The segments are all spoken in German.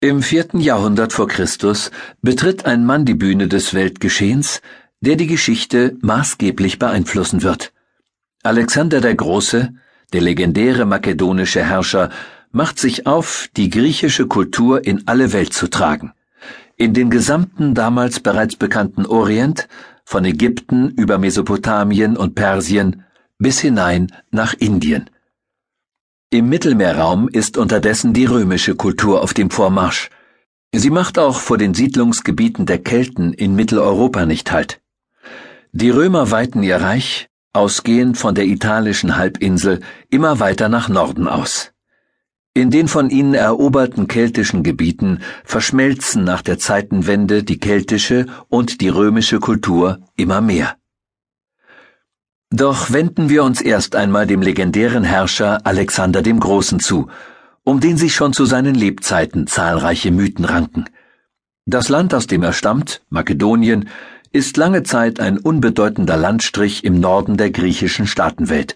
Im vierten Jahrhundert vor Christus betritt ein Mann die Bühne des Weltgeschehens, der die Geschichte maßgeblich beeinflussen wird. Alexander der Große, der legendäre makedonische Herrscher, macht sich auf, die griechische Kultur in alle Welt zu tragen. In den gesamten damals bereits bekannten Orient, von Ägypten über Mesopotamien und Persien bis hinein nach Indien. Im Mittelmeerraum ist unterdessen die römische Kultur auf dem Vormarsch. Sie macht auch vor den Siedlungsgebieten der Kelten in Mitteleuropa nicht Halt. Die Römer weiten ihr Reich, ausgehend von der italischen Halbinsel, immer weiter nach Norden aus. In den von ihnen eroberten keltischen Gebieten verschmelzen nach der Zeitenwende die keltische und die römische Kultur immer mehr. Doch wenden wir uns erst einmal dem legendären Herrscher Alexander dem Großen zu, um den sich schon zu seinen Lebzeiten zahlreiche Mythen ranken. Das Land, aus dem er stammt, Makedonien, ist lange Zeit ein unbedeutender Landstrich im Norden der griechischen Staatenwelt.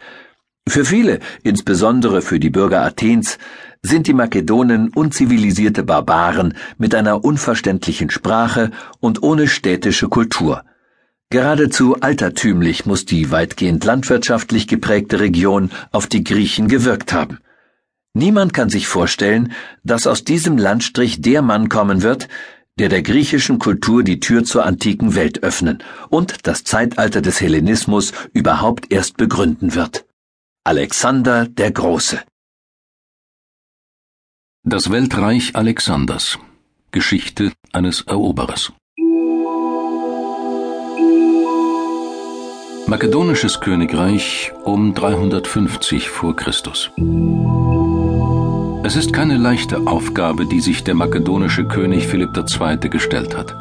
Für viele, insbesondere für die Bürger Athens, sind die Makedonen unzivilisierte Barbaren mit einer unverständlichen Sprache und ohne städtische Kultur. Geradezu altertümlich muss die weitgehend landwirtschaftlich geprägte Region auf die Griechen gewirkt haben. Niemand kann sich vorstellen, dass aus diesem Landstrich der Mann kommen wird, der der griechischen Kultur die Tür zur antiken Welt öffnen und das Zeitalter des Hellenismus überhaupt erst begründen wird. Alexander der Große. Das Weltreich Alexanders. Geschichte eines Eroberers. Makedonisches Königreich um 350 vor Christus. Es ist keine leichte Aufgabe, die sich der makedonische König Philipp II. gestellt hat.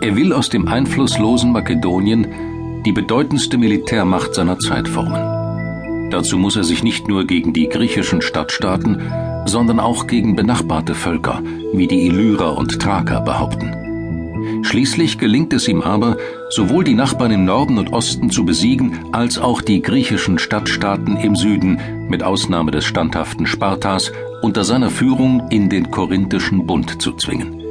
Er will aus dem einflusslosen Makedonien die bedeutendste Militärmacht seiner Zeit formen. Dazu muss er sich nicht nur gegen die griechischen Stadtstaaten, sondern auch gegen benachbarte Völker wie die Illyrer und Thraker behaupten. Schließlich gelingt es ihm aber, sowohl die Nachbarn im Norden und Osten zu besiegen, als auch die griechischen Stadtstaaten im Süden, mit Ausnahme des standhaften Spartas, unter seiner Führung in den Korinthischen Bund zu zwingen.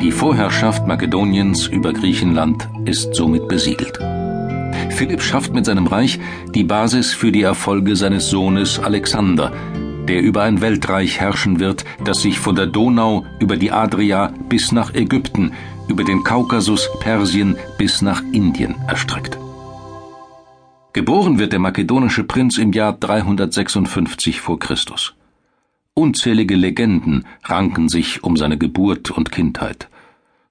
Die Vorherrschaft Makedoniens über Griechenland ist somit besiegelt. Philipp schafft mit seinem Reich die Basis für die Erfolge seines Sohnes Alexander, der über ein Weltreich herrschen wird, das sich von der Donau über die Adria bis nach Ägypten über den Kaukasus, Persien bis nach Indien erstreckt. Geboren wird der makedonische Prinz im Jahr 356 vor Christus. Unzählige Legenden ranken sich um seine Geburt und Kindheit.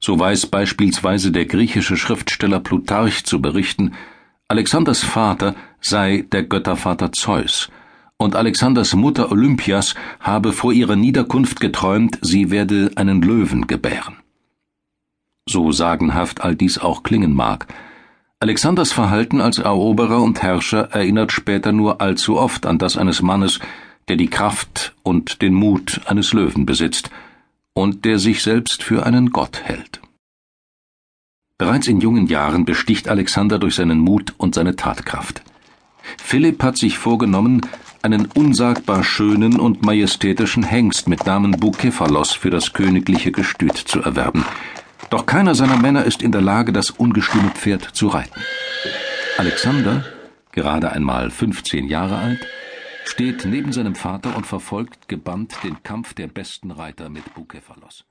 So weiß beispielsweise der griechische Schriftsteller Plutarch zu berichten, Alexanders Vater sei der Göttervater Zeus, und Alexanders Mutter Olympias habe vor ihrer Niederkunft geträumt, sie werde einen Löwen gebären so sagenhaft all dies auch klingen mag. Alexanders Verhalten als Eroberer und Herrscher erinnert später nur allzu oft an das eines Mannes, der die Kraft und den Mut eines Löwen besitzt und der sich selbst für einen Gott hält. Bereits in jungen Jahren besticht Alexander durch seinen Mut und seine Tatkraft. Philipp hat sich vorgenommen, einen unsagbar schönen und majestätischen Hengst mit Namen Bukephalos für das königliche Gestüt zu erwerben, doch keiner seiner Männer ist in der Lage, das ungestüme Pferd zu reiten. Alexander, gerade einmal 15 Jahre alt, steht neben seinem Vater und verfolgt gebannt den Kampf der besten Reiter mit Bukephalos.